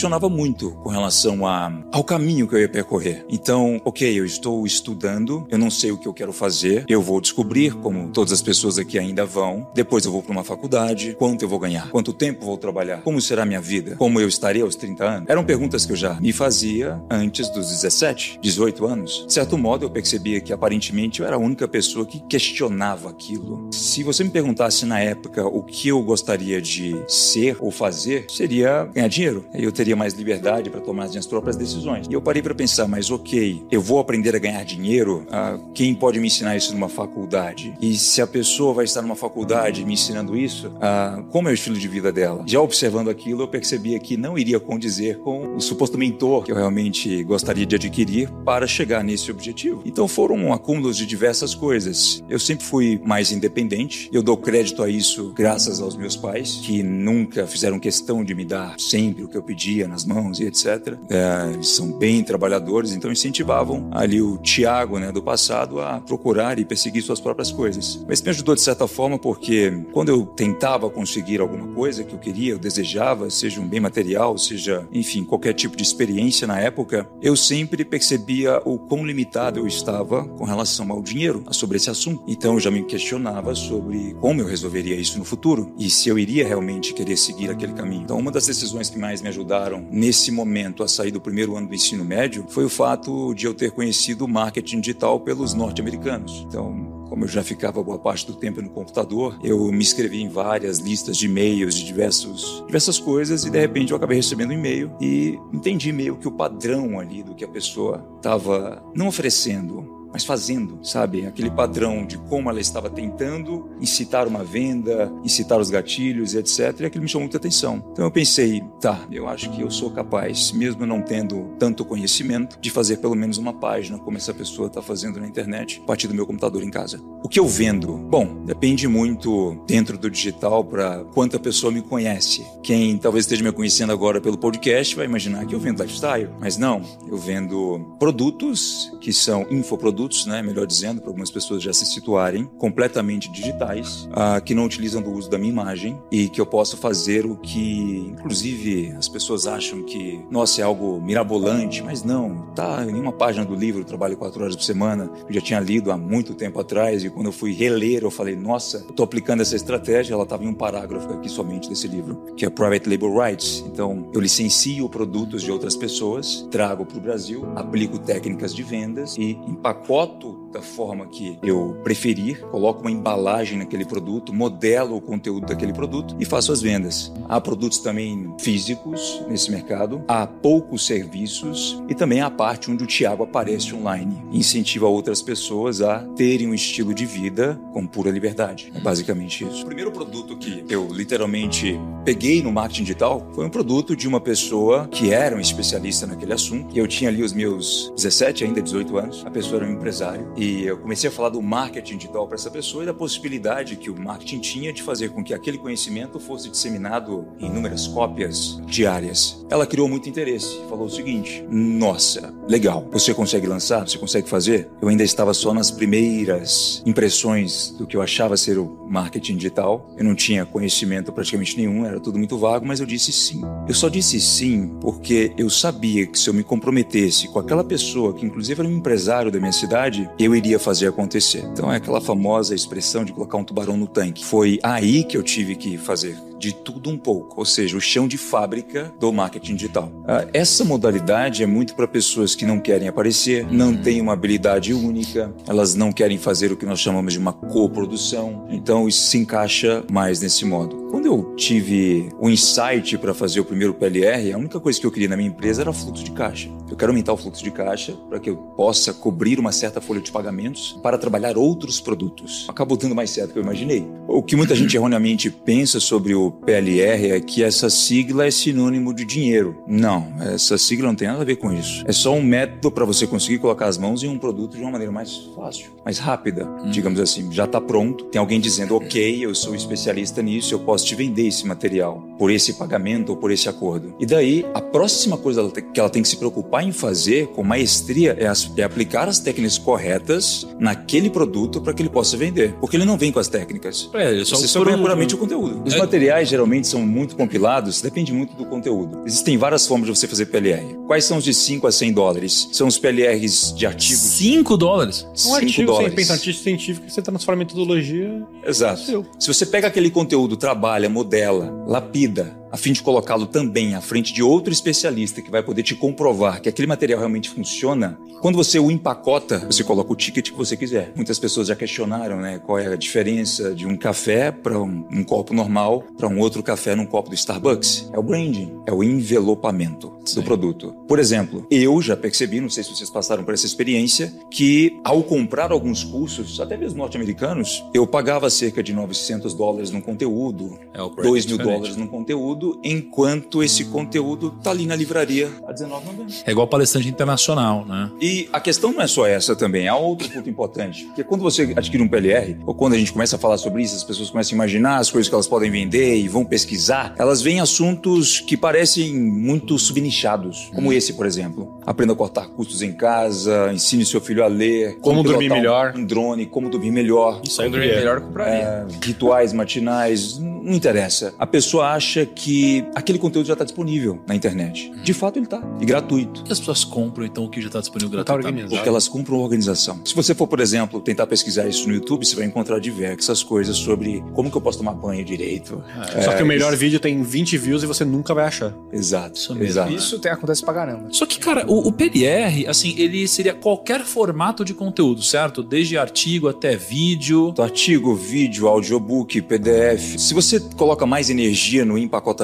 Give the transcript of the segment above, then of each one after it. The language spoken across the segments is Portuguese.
questionava muito com relação a, ao caminho que eu ia percorrer. Então, ok, eu estou estudando, eu não sei o que eu quero fazer, eu vou descobrir, como todas as pessoas aqui ainda vão, depois eu vou para uma faculdade, quanto eu vou ganhar, quanto tempo vou trabalhar, como será a minha vida, como eu estarei aos 30 anos. Eram perguntas que eu já me fazia antes dos 17, 18 anos. De certo modo, eu percebia que aparentemente eu era a única pessoa que questionava aquilo. Se você me perguntasse na época o que eu gostaria de ser ou fazer, seria ganhar dinheiro. Eu teria teria mais liberdade para tomar as minhas próprias decisões. E eu parei para pensar, mas ok, eu vou aprender a ganhar dinheiro? Ah, quem pode me ensinar isso numa faculdade? E se a pessoa vai estar numa faculdade me ensinando isso, ah, como é o estilo de vida dela? Já observando aquilo, eu percebia que não iria condizer com o suposto mentor que eu realmente gostaria de adquirir para chegar nesse objetivo. Então foram um acúmulo de diversas coisas. Eu sempre fui mais independente. Eu dou crédito a isso graças aos meus pais, que nunca fizeram questão de me dar sempre o que eu pedia nas mãos e etc. É, eles são bem trabalhadores, então incentivavam ali o Tiago, né, do passado, a procurar e perseguir suas próprias coisas. Mas me ajudou de certa forma porque quando eu tentava conseguir alguma coisa que eu queria, eu desejava, seja um bem material, seja, enfim, qualquer tipo de experiência na época, eu sempre percebia o quão limitado eu estava com relação ao dinheiro, sobre esse assunto. Então eu já me questionava sobre como eu resolveria isso no futuro e se eu iria realmente querer seguir aquele caminho. Então uma das decisões que mais me ajudaram ajudaram nesse momento a sair do primeiro ano do ensino médio foi o fato de eu ter conhecido o marketing digital pelos norte-americanos. Então, como eu já ficava boa parte do tempo no computador, eu me inscrevi em várias listas de e-mails de diversos, diversas coisas e de repente eu acabei recebendo um e-mail e entendi meio que o padrão ali do que a pessoa estava não oferecendo, mas fazendo, sabe? Aquele padrão de como ela estava tentando incitar uma venda, incitar os gatilhos e etc. E aquilo me chamou muita atenção. Então eu pensei, tá, eu acho que eu sou capaz, mesmo não tendo tanto conhecimento, de fazer pelo menos uma página como essa pessoa está fazendo na internet, a partir do meu computador em casa. O que eu vendo? Bom, depende muito dentro do digital para quanta pessoa me conhece. Quem talvez esteja me conhecendo agora pelo podcast vai imaginar que eu vendo lifestyle, mas não, eu vendo produtos que são infoprodutos produtos, né, melhor dizendo, para algumas pessoas já se situarem, completamente digitais, uh, que não utilizam do uso da minha imagem e que eu posso fazer o que, inclusive, as pessoas acham que, nossa, é algo mirabolante, mas não, tá em uma página do livro, trabalho quatro horas por semana, eu já tinha lido há muito tempo atrás e quando eu fui reler, eu falei, nossa, eu tô aplicando essa estratégia, ela estava em um parágrafo aqui somente desse livro, que é Private Label Rights. Então, eu licencio produtos de outras pessoas, trago para o Brasil, aplico técnicas de vendas e empaco foto da forma que eu preferir, coloco uma embalagem naquele produto, modelo o conteúdo daquele produto e faço as vendas. Há produtos também físicos nesse mercado, há poucos serviços e também há a parte onde o Tiago aparece online incentiva outras pessoas a terem um estilo de vida com pura liberdade. É basicamente isso. O primeiro produto que eu literalmente peguei no marketing digital foi um produto de uma pessoa que era um especialista naquele assunto. E eu tinha ali os meus 17, ainda 18 anos. A pessoa era um empresário e eu comecei a falar do marketing digital para essa pessoa e da possibilidade que o marketing tinha de fazer com que aquele conhecimento fosse disseminado em inúmeras cópias diárias. Ela criou muito interesse, falou o seguinte: Nossa, legal, você consegue lançar? Você consegue fazer? Eu ainda estava só nas primeiras impressões do que eu achava ser o marketing digital. Eu não tinha conhecimento praticamente nenhum, era tudo muito vago, mas eu disse sim. Eu só disse sim porque eu sabia que se eu me comprometesse com aquela pessoa, que inclusive era um empresário da minha cidade, eu iria fazer acontecer. Então é aquela famosa expressão de colocar um tubarão no tanque. Foi aí que eu tive que fazer de tudo um pouco, ou seja, o chão de fábrica do marketing digital. Ah, essa modalidade é muito para pessoas que não querem aparecer, não têm uma habilidade única, elas não querem fazer o que nós chamamos de uma coprodução, então isso se encaixa mais nesse modo. Quando eu tive o insight para fazer o primeiro PLR, a única coisa que eu queria na minha empresa era fluxo de caixa. Eu quero aumentar o fluxo de caixa para que eu possa cobrir uma certa folha de pagamentos para trabalhar outros produtos. Acabou dando mais certo do que eu imaginei. O que muita gente erroneamente pensa sobre o PLR é que essa sigla é sinônimo de dinheiro. Não, essa sigla não tem nada a ver com isso. É só um método para você conseguir colocar as mãos em um produto de uma maneira mais fácil, mais rápida, hum. digamos assim. Já está pronto, tem alguém dizendo, ok, eu sou especialista nisso, eu posso te vender esse material por esse pagamento ou por esse acordo. E daí, a próxima coisa que ela tem que se preocupar em fazer com maestria é, as, é aplicar as técnicas corretas naquele produto para que ele possa vender. Porque ele não vem com as técnicas. É, só Você só ganha puramente o conteúdo. Os é. materiais geralmente são muito compilados, depende muito do conteúdo. Existem várias formas de você fazer PLR. Quais são os de 5 a 100 dólares? São os PLRs de artigos. 5 dólares? Um artigo dólares. sem pensar artigo científico, você transforma em metodologia. Exato. Se você pega aquele conteúdo, trabalha, modela, lapida, vida a fim de colocá-lo também à frente de outro especialista que vai poder te comprovar que aquele material realmente funciona, quando você o empacota, você coloca o ticket que você quiser. Muitas pessoas já questionaram, né, qual é a diferença de um café para um, um, copo normal para um outro café num copo do Starbucks. É o branding, é o envelopamento Sim. do produto. Por exemplo, eu já percebi, não sei se vocês passaram por essa experiência, que ao comprar alguns cursos, até mesmo norte-americanos, eu pagava cerca de 900 dólares no conteúdo, é, 2 mil dólares no conteúdo conteúdo enquanto esse conteúdo tá ali na livraria a 19,90. É igual palestrante internacional, né? E a questão não é só essa também, há outro ponto importante, que é quando você adquire um PLR, ou quando a gente começa a falar sobre isso, as pessoas começam a imaginar as coisas que elas podem vender e vão pesquisar, elas veem assuntos que parecem muito subnichados, como hum. esse, por exemplo. Aprenda a cortar custos em casa, ensine seu filho a ler, como, como dormir melhor, um drone, como dormir melhor. Isso aí dormir melhor compraria. É, rituais matinais, não interessa. A pessoa acha que aquele conteúdo já está disponível na internet. De fato, ele está. E gratuito. E as pessoas compram, então, o que já está disponível tá gratuitamente? Porque elas compram organização. Se você for, por exemplo, tentar pesquisar isso no YouTube, você vai encontrar diversas coisas sobre como que eu posso tomar banho direito. É. Só que o melhor isso... vídeo tem 20 views e você nunca vai achar. Exato. Isso, mesmo. Exato. isso tem, acontece pra caramba. Só que, cara, o, o PLR, assim, ele seria qualquer formato de conteúdo, certo? Desde artigo até vídeo. Artigo, vídeo, audiobook, PDF. Se você coloca mais energia no empacotamento,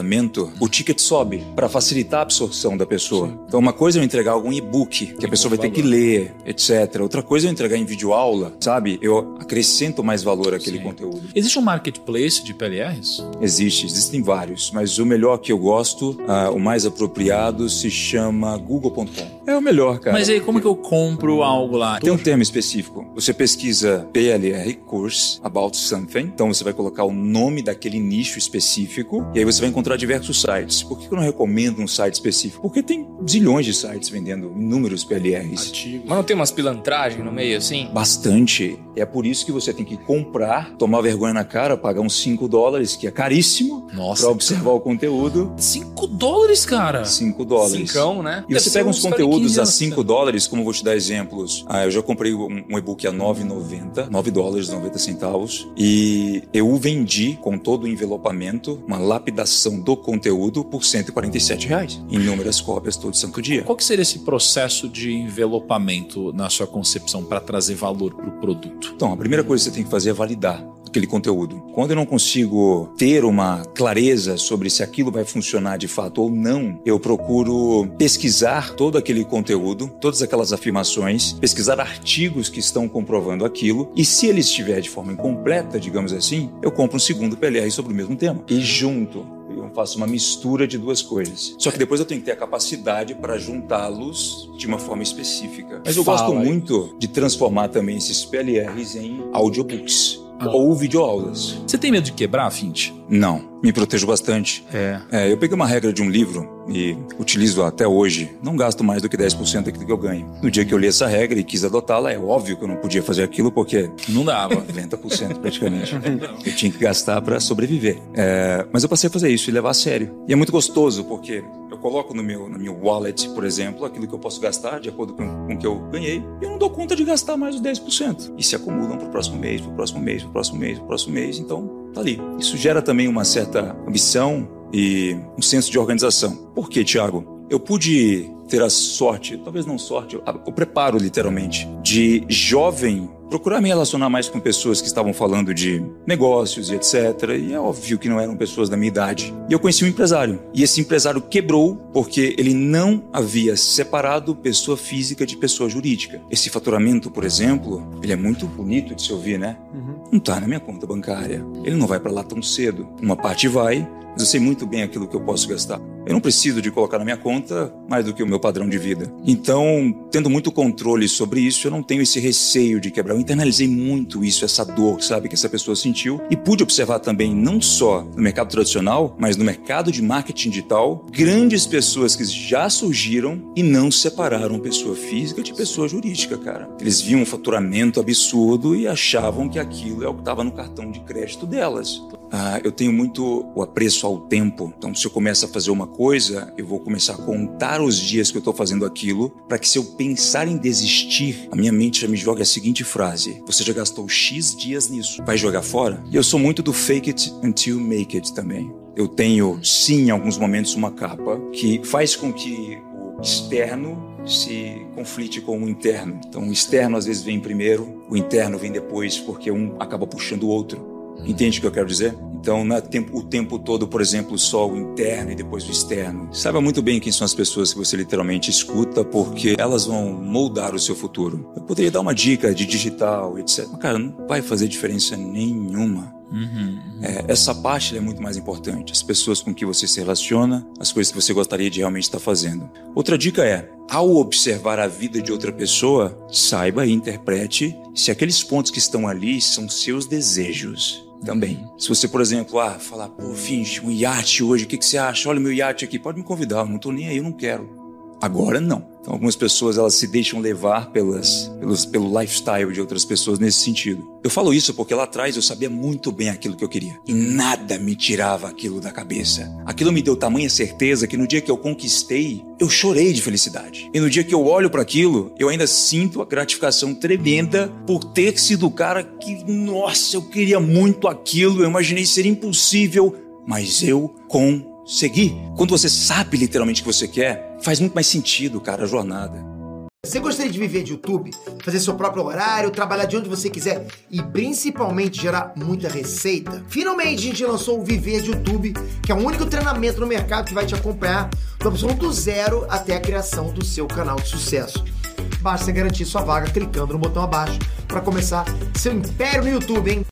o ticket sobe para facilitar a absorção da pessoa. Sim. Então, uma coisa é eu entregar algum e-book que a pessoa vai ter que ler, etc. Outra coisa é eu entregar em vídeo aula, sabe? Eu acrescento mais valor àquele Sim. conteúdo. Existe um marketplace de PLRs? Existe, existem vários, mas o melhor que eu gosto, uh, o mais apropriado, se chama google.com. É o melhor, cara. Mas aí, como que eu compro algo lá? Tem um termo específico. Você pesquisa PLR Course About Something, então você vai colocar o nome daquele nicho específico e aí você vai encontrar diversos sites. Por que eu não recomendo um site específico? Porque tem zilhões de sites vendendo inúmeros PLRs. Mas não tem umas pilantragens no meio assim? Bastante. É por isso que você tem que comprar, tomar vergonha na cara, pagar uns 5 dólares, que é caríssimo, Nossa. pra observar o conteúdo. 5 dólares, cara? 5 dólares. Cincão, né? E Deve você pega uns conteúdos a 5 dólares, como vou te dar exemplos. Ah, eu já comprei um, um e-book a 9,90, 9 dólares e 90 centavos, e eu o vendi com todo o envelopamento, uma lapidação do conteúdo por 147 reais. Inúmeras cópias todo santo dia. Qual que seria esse processo de envelopamento na sua concepção para trazer valor para o produto? Então, a primeira coisa que você tem que fazer é validar aquele conteúdo. Quando eu não consigo ter uma clareza sobre se aquilo vai funcionar de fato ou não, eu procuro pesquisar todo aquele conteúdo, todas aquelas afirmações, pesquisar artigos que estão comprovando aquilo e se ele estiver de forma incompleta, digamos assim, eu compro um segundo PLR sobre o mesmo tema. E junto eu faço uma mistura de duas coisas. Só que depois eu tenho que ter a capacidade para juntá-los de uma forma específica. Mas eu Fala gosto muito de transformar também esses PLRs em audiobooks. Ah. Ou videoaulas. Você tem medo de quebrar, Fint? Não, me protejo bastante. É. é. Eu peguei uma regra de um livro e utilizo até hoje. Não gasto mais do que 10% daquilo que eu ganho. No dia que eu li essa regra e quis adotá-la, é óbvio que eu não podia fazer aquilo porque. Não dava. 90% praticamente. eu tinha que gastar para sobreviver. É, mas eu passei a fazer isso e levar a sério. E é muito gostoso porque coloco no meu, no meu wallet, por exemplo, aquilo que eu posso gastar de acordo com, com o que eu ganhei e eu não dou conta de gastar mais os 10%. E se acumulam para o próximo mês, para o próximo mês, para o próximo mês, para o próximo mês. Então, tá ali. Isso gera também uma certa ambição e um senso de organização. Por quê, Tiago? Eu pude ter a sorte, talvez não sorte, o preparo literalmente, de jovem procurar me relacionar mais com pessoas que estavam falando de negócios e etc. E é óbvio que não eram pessoas da minha idade. E eu conheci um empresário. E esse empresário quebrou porque ele não havia separado pessoa física de pessoa jurídica. Esse faturamento, por exemplo, ele é muito bonito de se ouvir, né? Uhum. Não está na minha conta bancária. Ele não vai para lá tão cedo. Uma parte vai, mas eu sei muito bem aquilo que eu posso gastar. Eu não preciso de colocar na minha conta mais do que o meu padrão de vida. Então, tendo muito controle sobre isso, eu não tenho esse receio de quebrar. Eu internalizei muito isso, essa dor, sabe, que essa pessoa sentiu. E pude observar também, não só no mercado tradicional, mas no mercado de marketing digital, grandes pessoas que já surgiram e não separaram pessoa física de pessoa jurídica, cara. Eles viam um faturamento absurdo e achavam que aquilo é o que estava no cartão de crédito delas. Ah, eu tenho muito o apreço ao tempo. Então, se eu começo a fazer uma coisa, eu vou começar a contar os dias que eu estou fazendo aquilo, para que se eu pensar em desistir, a minha mente já me joga a seguinte frase: Você já gastou X dias nisso, vai jogar fora? E eu sou muito do fake it until make it também. Eu tenho, sim, em alguns momentos, uma capa que faz com que o externo se conflite com o interno. Então, o externo às vezes vem primeiro, o interno vem depois, porque um acaba puxando o outro. Entende o que eu quero dizer? Então, tempo, o tempo todo, por exemplo, só o interno e depois o externo. Saiba muito bem quem são as pessoas que você literalmente escuta, porque elas vão moldar o seu futuro. Eu poderia dar uma dica de digital, etc. Mas, cara, não vai fazer diferença nenhuma. Uhum, uhum. É, essa parte é muito mais importante. As pessoas com que você se relaciona, as coisas que você gostaria de realmente estar fazendo. Outra dica é: ao observar a vida de outra pessoa, saiba e interprete se aqueles pontos que estão ali são seus desejos também. Se você, por exemplo, ah, falar, pô, Finch, um iate hoje, o que, que você acha? Olha o meu iate aqui, pode me convidar, eu não tô nem aí, eu não quero. Agora não. Então, algumas pessoas elas se deixam levar pelas, pelos, pelo lifestyle de outras pessoas nesse sentido. Eu falo isso porque lá atrás eu sabia muito bem aquilo que eu queria e nada me tirava aquilo da cabeça. Aquilo me deu tamanha certeza que no dia que eu conquistei, eu chorei de felicidade. E no dia que eu olho para aquilo, eu ainda sinto a gratificação tremenda por ter sido o cara que, nossa, eu queria muito aquilo, eu imaginei ser impossível, mas eu consegui. Quando você sabe literalmente o que você quer, faz muito mais sentido, cara, a jornada. Você gostaria de viver de YouTube, fazer seu próprio horário, trabalhar de onde você quiser e principalmente gerar muita receita? Finalmente a gente lançou o Viver de YouTube, que é o único treinamento no mercado que vai te acompanhar do absoluto zero até a criação do seu canal de sucesso. Basta garantir sua vaga clicando no botão abaixo para começar seu império no YouTube, hein?